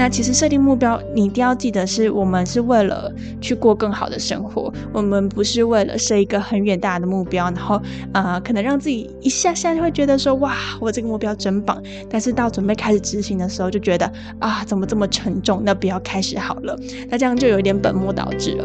那其实设定目标，你一定要记得，是我们是为了去过更好的生活，我们不是为了设一个很远大的目标，然后啊，可能让自己一下下就会觉得说，哇，我这个目标真棒，但是到准备开始执行的时候，就觉得啊，怎么这么沉重？那不要开始好了，那这样就有点本末倒置了。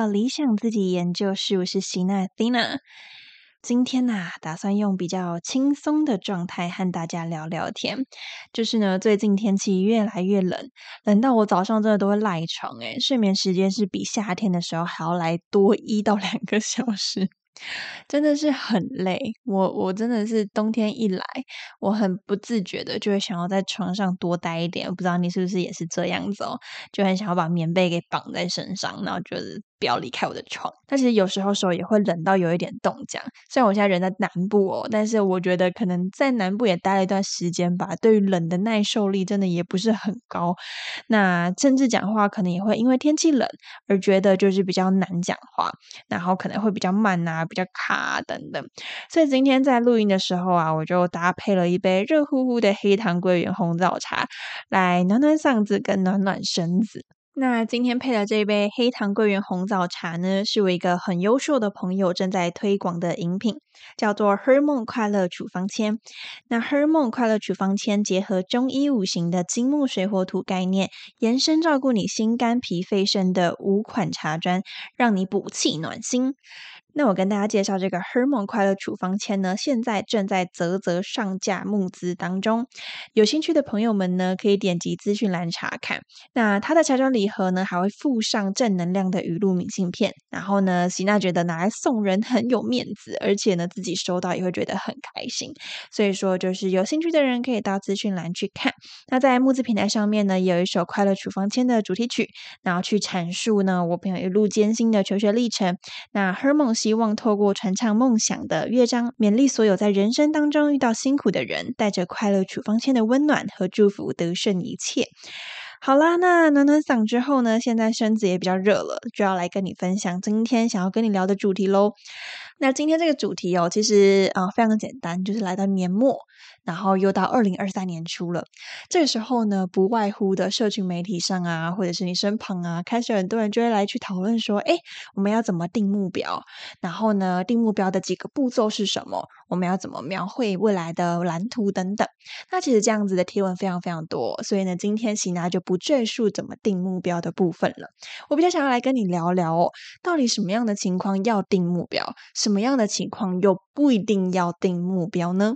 到理想自己研究室，我是席娜 Thina。今天呢，打算用比较轻松的状态和大家聊聊天。就是呢，最近天气越来越冷，冷到我早上真的都会赖床，诶睡眠时间是比夏天的时候还要来多一到两个小时。真的是很累，我我真的是冬天一来，我很不自觉的就会想要在床上多待一点。不知道你是不是也是这样子哦？就很想要把棉被给绑在身上，然后就是不要离开我的床。但其实有时候手也会冷到有一点冻僵。虽然我现在人在南部哦，但是我觉得可能在南部也待了一段时间吧，对于冷的耐受力真的也不是很高。那甚至讲话可能也会因为天气冷而觉得就是比较难讲话，然后可能会比较慢呐。比较卡等等，所以今天在录音的时候啊，我就搭配了一杯热乎乎的黑糖桂圆红枣茶，来暖暖嗓子跟暖暖身子。那今天配的这杯黑糖桂圆红枣茶呢，是我一个很优秀的朋友正在推广的饮品，叫做 Her 梦快乐处方签。那 Her 梦快乐处方签结合中医五行的金木水火土概念，延伸照顾你心肝脾肺肾的五款茶砖，让你补气暖心。那我跟大家介绍这个 Hermon 快乐处方签呢，现在正在啧啧上架募资当中，有兴趣的朋友们呢，可以点击资讯栏查看。那它的茶砖礼盒呢，还会附上正能量的语录明信片，然后呢，喜娜觉得拿来送人很有面子，而且呢，自己收到也会觉得很开心。所以说，就是有兴趣的人可以到资讯栏去看。那在募资平台上面呢，有一首快乐处方签的主题曲，然后去阐述呢，我朋友一路艰辛的求学历程。那 Hermon。希望透过传唱梦想的乐章，勉励所有在人生当中遇到辛苦的人，带着快乐处方签的温暖和祝福，得胜一切。好啦，那暖暖嗓之后呢？现在身子也比较热了，就要来跟你分享今天想要跟你聊的主题喽。那今天这个主题哦，其实啊非常简单，就是来到年末。然后又到二零二三年初了，这个时候呢，不外乎的社群媒体上啊，或者是你身旁啊，开始很多人就会来去讨论说，哎，我们要怎么定目标？然后呢，定目标的几个步骤是什么？我们要怎么描绘未来的蓝图等等？那其实这样子的贴文非常非常多，所以呢，今天喜娜就不赘述怎么定目标的部分了。我比较想要来跟你聊聊哦，到底什么样的情况要定目标，什什么样的情况又不一定要定目标呢？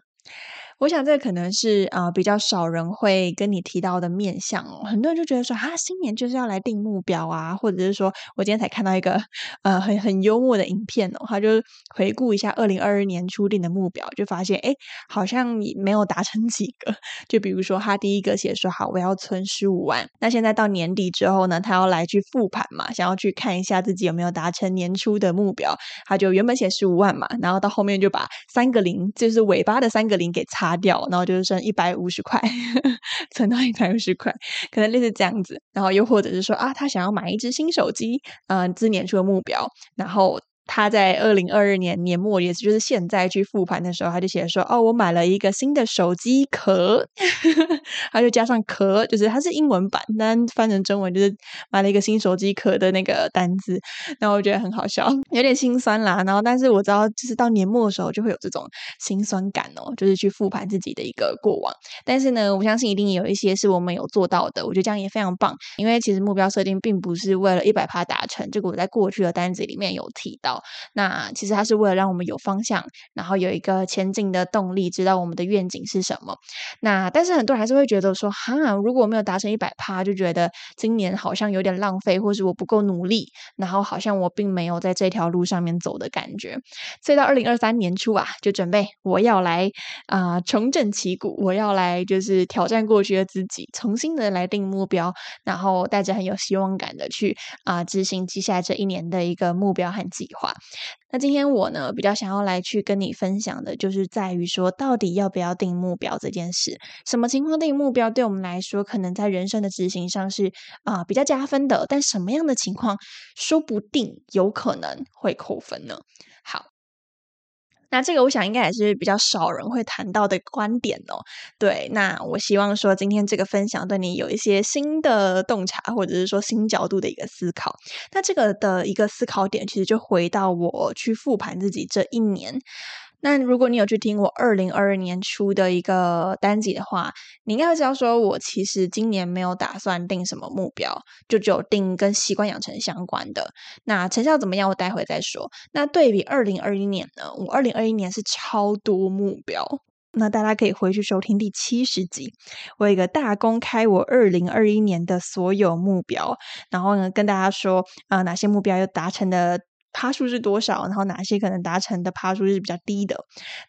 我想这可能是啊比较少人会跟你提到的面相哦。很多人就觉得说啊，新年就是要来定目标啊，或者是说我今天才看到一个呃很很幽默的影片哦，他就回顾一下二零二二年初定的目标，就发现哎好像没有达成几个。就比如说他第一个写说好我要存十五万，那现在到年底之后呢，他要来去复盘嘛，想要去看一下自己有没有达成年初的目标，他就原本写十五万嘛，然后到后面就把三个零，就是尾巴的三个零给擦。擦掉，然后就是剩一百五十块，存到一百五十块，可能类似这样子。然后又或者是说啊，他想要买一只新手机，嗯，自年初的目标，然后。他在二零二二年年末，也就是现在去复盘的时候，他就写说：“哦，我买了一个新的手机壳，他就加上壳，就是它是英文版，但翻成中文就是买了一个新手机壳的那个单子。”然后我觉得很好笑，有点心酸啦。然后，但是我知道，就是到年末的时候就会有这种心酸感哦，就是去复盘自己的一个过往。但是呢，我相信一定有一些是我们有做到的，我觉得这样也非常棒。因为其实目标设定并不是为了一百趴达成，这个我在过去的单子里面有提到。道。那其实它是为了让我们有方向，然后有一个前进的动力，知道我们的愿景是什么。那但是很多人还是会觉得说，哈，如果我没有达成一百趴，就觉得今年好像有点浪费，或是我不够努力，然后好像我并没有在这条路上面走的感觉。所以到二零二三年初啊，就准备我要来啊重振旗鼓，我要来就是挑战过去的自己，重新的来定目标，然后带着很有希望感的去啊执行接下来这一年的一个目标和计划。那今天我呢比较想要来去跟你分享的，就是在于说到底要不要定目标这件事。什么情况定目标对我们来说，可能在人生的执行上是啊比较加分的，但什么样的情况，说不定有可能会扣分呢？那这个我想应该也是比较少人会谈到的观点哦。对，那我希望说今天这个分享对你有一些新的洞察，或者是说新角度的一个思考。那这个的一个思考点，其实就回到我去复盘自己这一年。那如果你有去听我二零二二年初的一个单集的话，你应该会知道，说我其实今年没有打算定什么目标，就只有定跟习惯养成相关的。那成效怎么样，我待会再说。那对比二零二一年呢，我二零二一年是超多目标。那大家可以回去收听第七十集，我有一个大公开我二零二一年的所有目标，然后呢跟大家说啊哪些目标又达成的。趴数是多少？然后哪些可能达成的趴数是比较低的？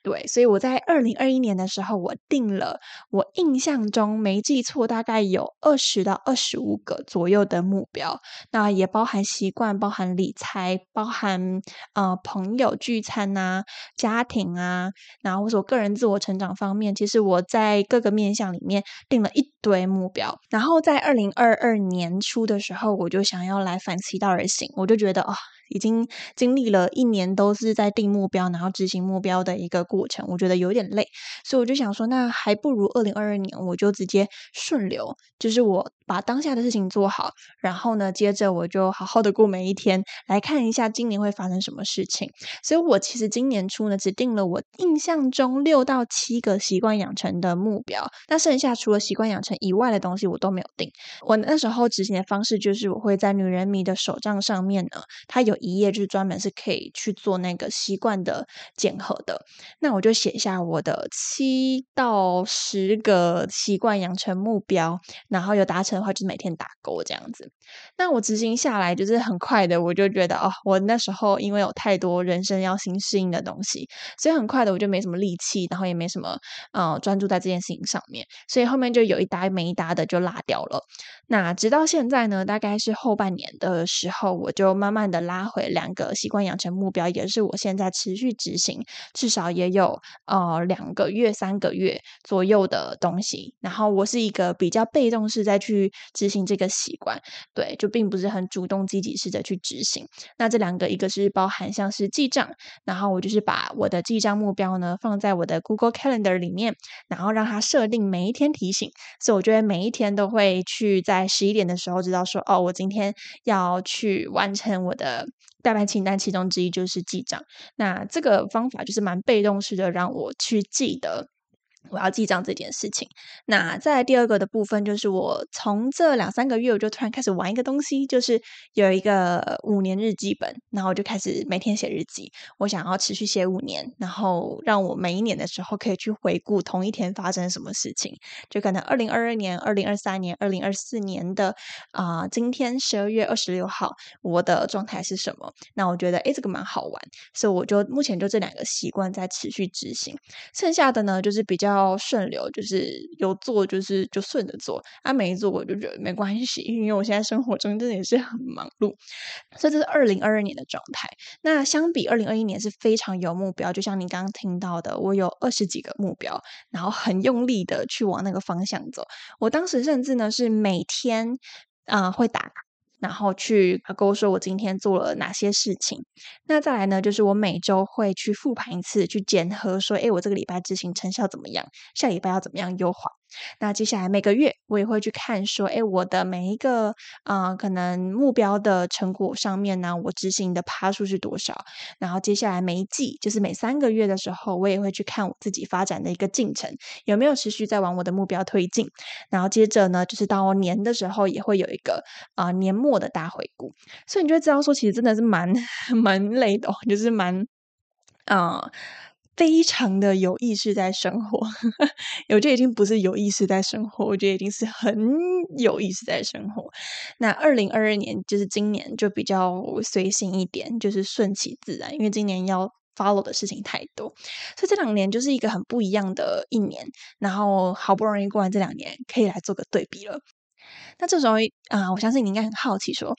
对，所以我在二零二一年的时候，我定了我印象中没记错，大概有二十到二十五个左右的目标。那也包含习惯，包含理财，包含呃朋友聚餐呐、家庭啊，然后或者我个人自我成长方面，其实我在各个面向里面定了一堆目标。然后在二零二二年初的时候，我就想要来反其道而行，我就觉得啊。已经经历了一年都是在定目标，然后执行目标的一个过程，我觉得有点累，所以我就想说，那还不如二零二二年我就直接顺流，就是我把当下的事情做好，然后呢，接着我就好好的过每一天，来看一下今年会发生什么事情。所以我其实今年初呢，只定了我印象中六到七个习惯养成的目标，那剩下除了习惯养成以外的东西我都没有定。我那时候执行的方式就是，我会在女人迷的手账上面呢，它有。一页就是专门是可以去做那个习惯的检核的，那我就写下我的七到十个习惯养成目标，然后有达成的话就是每天打勾这样子。那我执行下来就是很快的，我就觉得哦，我那时候因为有太多人生要新适应的东西，所以很快的我就没什么力气，然后也没什么呃专注在这件事情上面，所以后面就有一搭没一搭的就落掉了。那直到现在呢，大概是后半年的时候，我就慢慢的拉回两个习惯养成目标，也是我现在持续执行，至少也有呃两个月、三个月左右的东西。然后我是一个比较被动式在去执行这个习惯。对，就并不是很主动积极式的去执行。那这两个，一个是包含像是记账，然后我就是把我的记账目标呢放在我的 Google Calendar 里面，然后让它设定每一天提醒。所以我觉得每一天都会去在十一点的时候知道说，哦，我今天要去完成我的代办清单，其中之一就是记账。那这个方法就是蛮被动式的，让我去记得。我要记账这件事情。那在第二个的部分，就是我从这两三个月，我就突然开始玩一个东西，就是有一个五年日记本，然后我就开始每天写日记。我想要持续写五年，然后让我每一年的时候可以去回顾同一天发生什么事情。就可能二零二二年、二零二三年、二零二四年的啊，今天十二月二十六号，我的状态是什么？那我觉得诶，这个蛮好玩，所以我就目前就这两个习惯在持续执行。剩下的呢，就是比较。要顺流，就是有做就是就顺着做，啊没做我就觉得没关系，因为我现在生活中真的也是很忙碌，所以这是二零二二年的状态。那相比二零二一年是非常有目标，就像你刚刚听到的，我有二十几个目标，然后很用力的去往那个方向走。我当时甚至呢是每天啊会打。然后去跟我说我今天做了哪些事情。那再来呢，就是我每周会去复盘一次，去检核说，诶，我这个礼拜执行成效怎么样？下礼拜要怎么样优化？那接下来每个月我也会去看说，哎，我的每一个啊，可能目标的成果上面呢，我执行的趴数是多少？然后接下来每一季，就是每三个月的时候，我也会去看我自己发展的一个进程，有没有持续在往我的目标推进。然后接着呢，就是到年的时候，也会有一个啊年末的大回顾。所以你就会知道说，其实真的是蛮 蛮累的，就是蛮啊。非常的有意识在生活，我觉得已经不是有意识在生活，我觉得已经是很有意识在生活。那二零二二年就是今年就比较随性一点，就是顺其自然，因为今年要 follow 的事情太多，所以这两年就是一个很不一样的一年。然后好不容易过完这两年，可以来做个对比了。那这时候啊，我相信你应该很好奇说。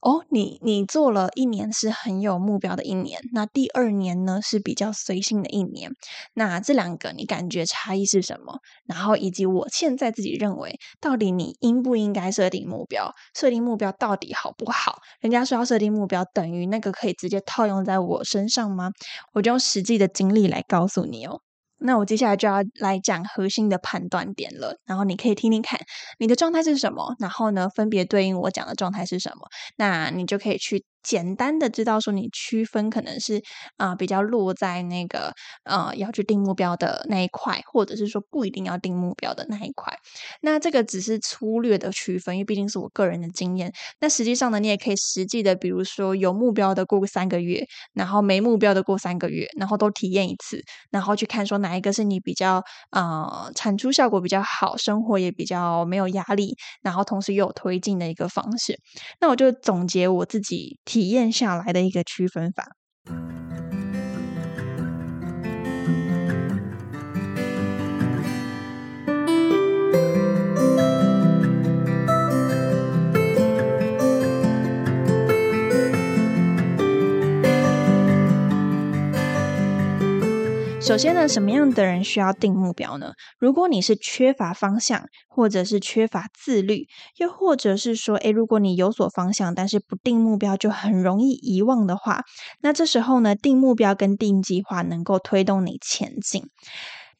哦，你你做了一年是很有目标的一年，那第二年呢是比较随性的一年，那这两个你感觉差异是什么？然后以及我现在自己认为，到底你应不应该设定目标？设定目标到底好不好？人家说要设定目标，等于那个可以直接套用在我身上吗？我就用实际的经历来告诉你哦。那我接下来就要来讲核心的判断点了，然后你可以听听看你的状态是什么，然后呢，分别对应我讲的状态是什么，那你就可以去。简单的知道说你区分可能是啊比较落在那个呃要去定目标的那一块，或者是说不一定要定目标的那一块。那这个只是粗略的区分，因为毕竟是我个人的经验。那实际上呢，你也可以实际的，比如说有目标的过三个月，然后没目标的过三个月，然后都体验一次，然后去看说哪一个是你比较呃产出效果比较好，生活也比较没有压力，然后同时又有推进的一个方式。那我就总结我自己。体验下来的一个区分法。首先呢，什么样的人需要定目标呢？如果你是缺乏方向，或者是缺乏自律，又或者是说，诶，如果你有所方向，但是不定目标，就很容易遗忘的话，那这时候呢，定目标跟定计划能够推动你前进。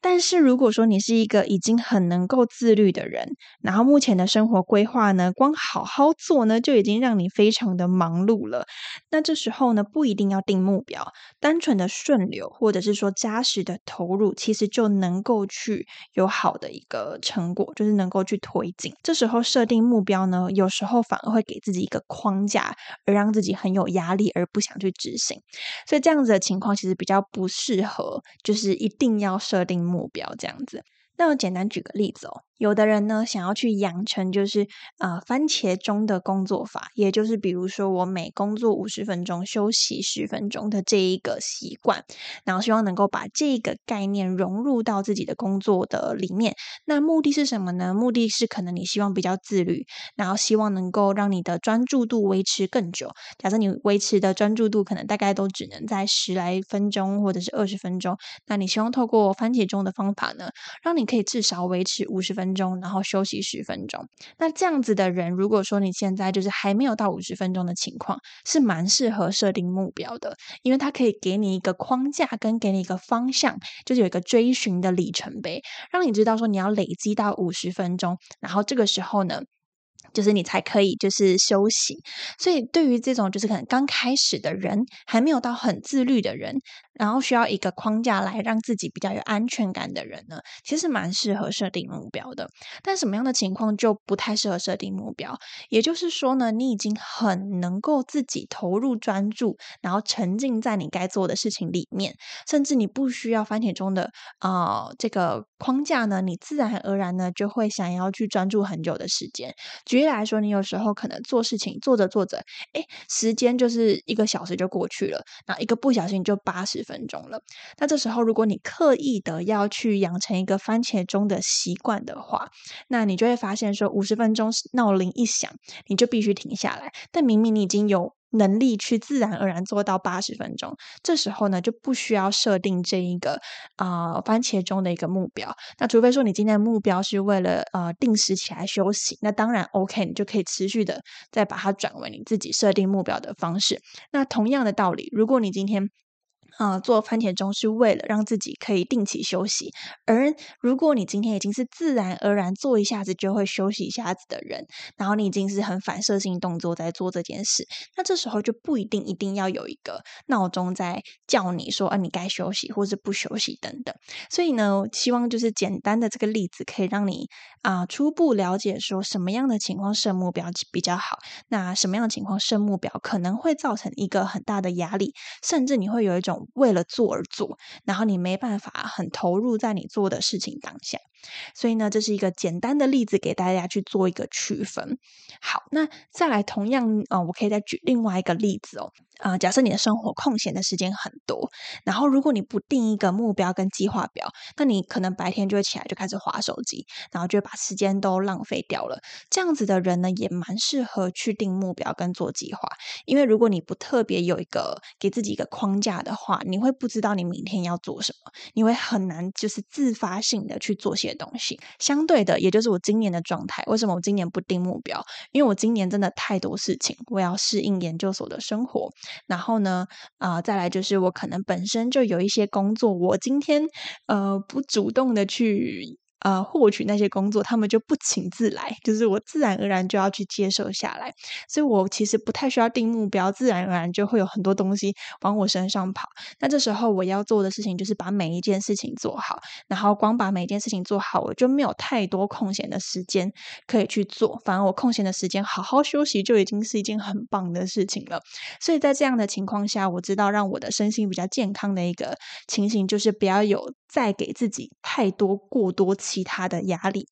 但是如果说你是一个已经很能够自律的人，然后目前的生活规划呢，光好好做呢，就已经让你非常的忙碌了。那这时候呢，不一定要定目标，单纯的顺流或者是说扎实的投入，其实就能够去有好的一个成果，就是能够去推进。这时候设定目标呢，有时候反而会给自己一个框架，而让自己很有压力，而不想去执行。所以这样子的情况其实比较不适合，就是一定要设定。目标这样子，那我简单举个例子哦。有的人呢，想要去养成就是呃番茄钟的工作法，也就是比如说我每工作五十分钟休息十分钟的这一个习惯，然后希望能够把这个概念融入到自己的工作的里面。那目的是什么呢？目的是可能你希望比较自律，然后希望能够让你的专注度维持更久。假设你维持的专注度可能大概都只能在十来分钟或者是二十分钟，那你希望透过番茄钟的方法呢，让你可以至少维持五十分。分钟，然后休息十分钟。那这样子的人，如果说你现在就是还没有到五十分钟的情况，是蛮适合设定目标的，因为它可以给你一个框架，跟给你一个方向，就是有一个追寻的里程碑，让你知道说你要累积到五十分钟，然后这个时候呢。就是你才可以就是休息，所以对于这种就是可能刚开始的人，还没有到很自律的人，然后需要一个框架来让自己比较有安全感的人呢，其实蛮适合设定目标的。但什么样的情况就不太适合设定目标？也就是说呢，你已经很能够自己投入专注，然后沉浸在你该做的事情里面，甚至你不需要番茄中的啊这个框架呢，你自然而然呢就会想要去专注很久的时间。举例来说，你有时候可能做事情做着做着，哎，时间就是一个小时就过去了，然后一个不小心就八十分钟了。那这时候，如果你刻意的要去养成一个番茄钟的习惯的话，那你就会发现说，五十分钟闹铃一响，你就必须停下来。但明明你已经有。能力去自然而然做到八十分钟，这时候呢就不需要设定这一个啊番茄钟的一个目标。那除非说你今天的目标是为了呃定时起来休息，那当然 OK，你就可以持续的再把它转为你自己设定目标的方式。那同样的道理，如果你今天啊，做番茄钟是为了让自己可以定期休息。而如果你今天已经是自然而然做一下子就会休息一下子的人，然后你已经是很反射性动作在做这件事，那这时候就不一定一定要有一个闹钟在叫你说啊，你该休息或是不休息等等。所以呢，希望就是简单的这个例子可以让你啊初步了解说什么样的情况设目标比较好，那什么样的情况设目标可能会造成一个很大的压力，甚至你会有一种。为了做而做，然后你没办法很投入在你做的事情当下，所以呢，这是一个简单的例子给大家去做一个区分。好，那再来同样啊，我可以再举另外一个例子哦。啊，假设你的生活空闲的时间很多，然后如果你不定一个目标跟计划表，那你可能白天就会起来就开始划手机，然后就把时间都浪费掉了。这样子的人呢，也蛮适合去定目标跟做计划，因为如果你不特别有一个给自己一个框架的话，你会不知道你明天要做什么，你会很难就是自发性的去做些东西。相对的，也就是我今年的状态，为什么我今年不定目标？因为我今年真的太多事情，我要适应研究所的生活。然后呢，啊，再来就是我可能本身就有一些工作，我今天呃不主动的去。呃，获取那些工作，他们就不请自来，就是我自然而然就要去接受下来，所以我其实不太需要定目标，自然而然就会有很多东西往我身上跑。那这时候我要做的事情就是把每一件事情做好，然后光把每一件事情做好，我就没有太多空闲的时间可以去做。反而我空闲的时间好好休息就已经是一件很棒的事情了。所以在这样的情况下，我知道让我的身心比较健康的一个情形，就是不要有再给自己太多过多。其他的压力。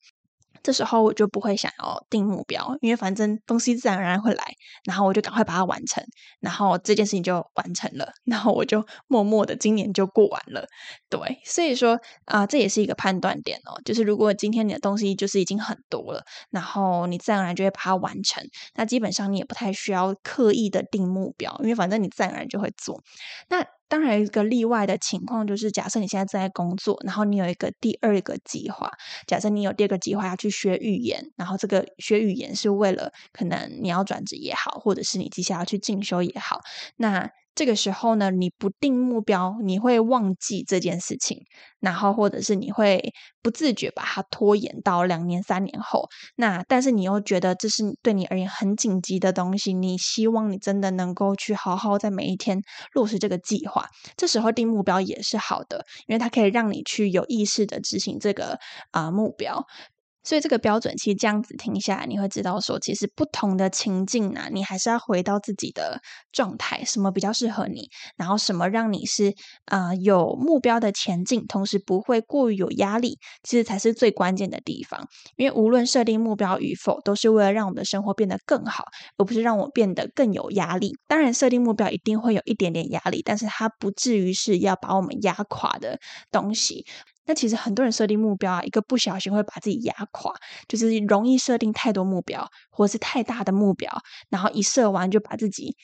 这时候我就不会想要定目标，因为反正东西自然而然会来，然后我就赶快把它完成，然后这件事情就完成了，然后我就默默的今年就过完了。对，所以说啊，这也是一个判断点哦，就是如果今天你的东西就是已经很多了，然后你自然而然就会把它完成，那基本上你也不太需要刻意的定目标，因为反正你自然而然就会做。那当然一个例外的情况就是，假设你现在正在工作，然后你有一个第二个计划，假设你有第二个计划要去学语言，然后这个学语言是为了可能你要转职也好，或者是你接下来要去进修也好，那。这个时候呢，你不定目标，你会忘记这件事情，然后或者是你会不自觉把它拖延到两年、三年后。那但是你又觉得这是对你而言很紧急的东西，你希望你真的能够去好好在每一天落实这个计划。这时候定目标也是好的，因为它可以让你去有意识的执行这个啊目标。所以这个标准其实这样子听下来，你会知道说，其实不同的情境呢，你还是要回到自己的状态，什么比较适合你，然后什么让你是啊有目标的前进，同时不会过于有压力，其实才是最关键的地方。因为无论设定目标与否，都是为了让我们的生活变得更好，而不是让我变得更有压力。当然，设定目标一定会有一点点压力，但是它不至于是要把我们压垮的东西。那其实很多人设定目标啊，一个不小心会把自己压垮，就是容易设定太多目标，或是太大的目标，然后一设完就把自己。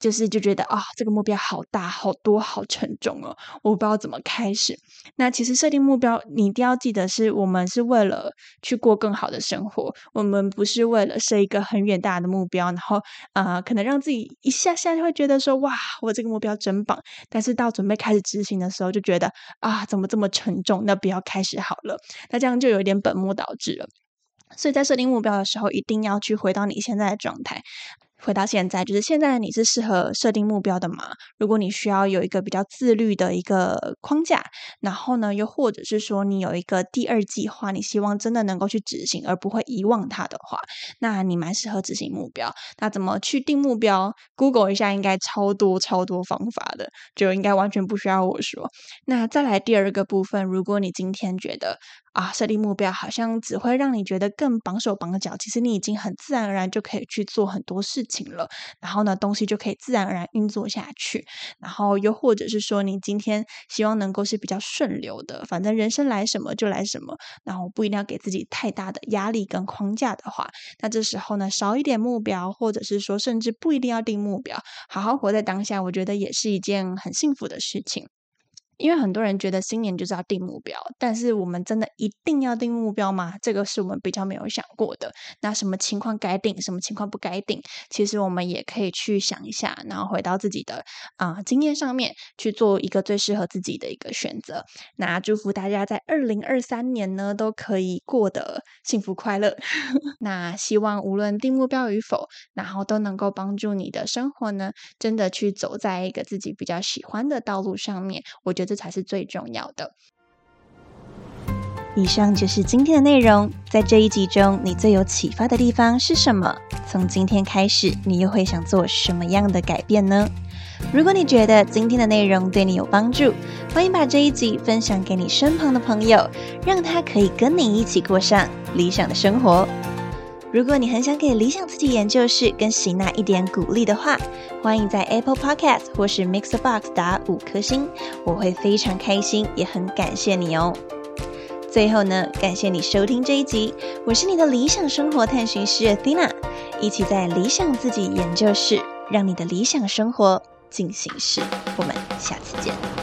就是就觉得啊，这个目标好大、好多、好沉重哦，我不知道怎么开始。那其实设定目标，你一定要记得，是我们是为了去过更好的生活，我们不是为了设一个很远大的目标，然后啊，可能让自己一下下就会觉得说，哇，我这个目标真棒。但是到准备开始执行的时候，就觉得啊，怎么这么沉重？那不要开始好了。那这样就有点本末倒置了。所以在设定目标的时候，一定要去回到你现在的状态。回到现在，就是现在你是适合设定目标的吗？如果你需要有一个比较自律的一个框架，然后呢，又或者是说你有一个第二计划，你希望真的能够去执行，而不会遗忘它的话，那你蛮适合执行目标。那怎么去定目标？Google 一下，应该超多超多方法的，就应该完全不需要我说。那再来第二个部分，如果你今天觉得，啊，设定目标好像只会让你觉得更绑手绑脚。其实你已经很自然而然就可以去做很多事情了，然后呢，东西就可以自然而然运作下去。然后又或者是说，你今天希望能够是比较顺流的，反正人生来什么就来什么，然后不一定要给自己太大的压力跟框架的话，那这时候呢，少一点目标，或者是说甚至不一定要定目标，好好活在当下，我觉得也是一件很幸福的事情。因为很多人觉得新年就是要定目标，但是我们真的一定要定目标吗？这个是我们比较没有想过的。那什么情况该定，什么情况不该定？其实我们也可以去想一下，然后回到自己的啊经验上面去做一个最适合自己的一个选择。那祝福大家在二零二三年呢都可以过得幸福快乐。那希望无论定目标与否，然后都能够帮助你的生活呢，真的去走在一个自己比较喜欢的道路上面。我觉得这才是最重要的。以上就是今天的内容。在这一集中，你最有启发的地方是什么？从今天开始，你又会想做什么样的改变呢？如果你觉得今天的内容对你有帮助，欢迎把这一集分享给你身旁的朋友，让他可以跟你一起过上理想的生活。如果你很想给理想自己研究室跟喜娜一点鼓励的话，欢迎在 Apple Podcast 或是 Mixer Box 打五颗星，我会非常开心，也很感谢你哦。最后呢，感谢你收听这一集，我是你的理想生活探寻师 Athena，一起在理想自己研究室，让你的理想生活进行式。我们下次见。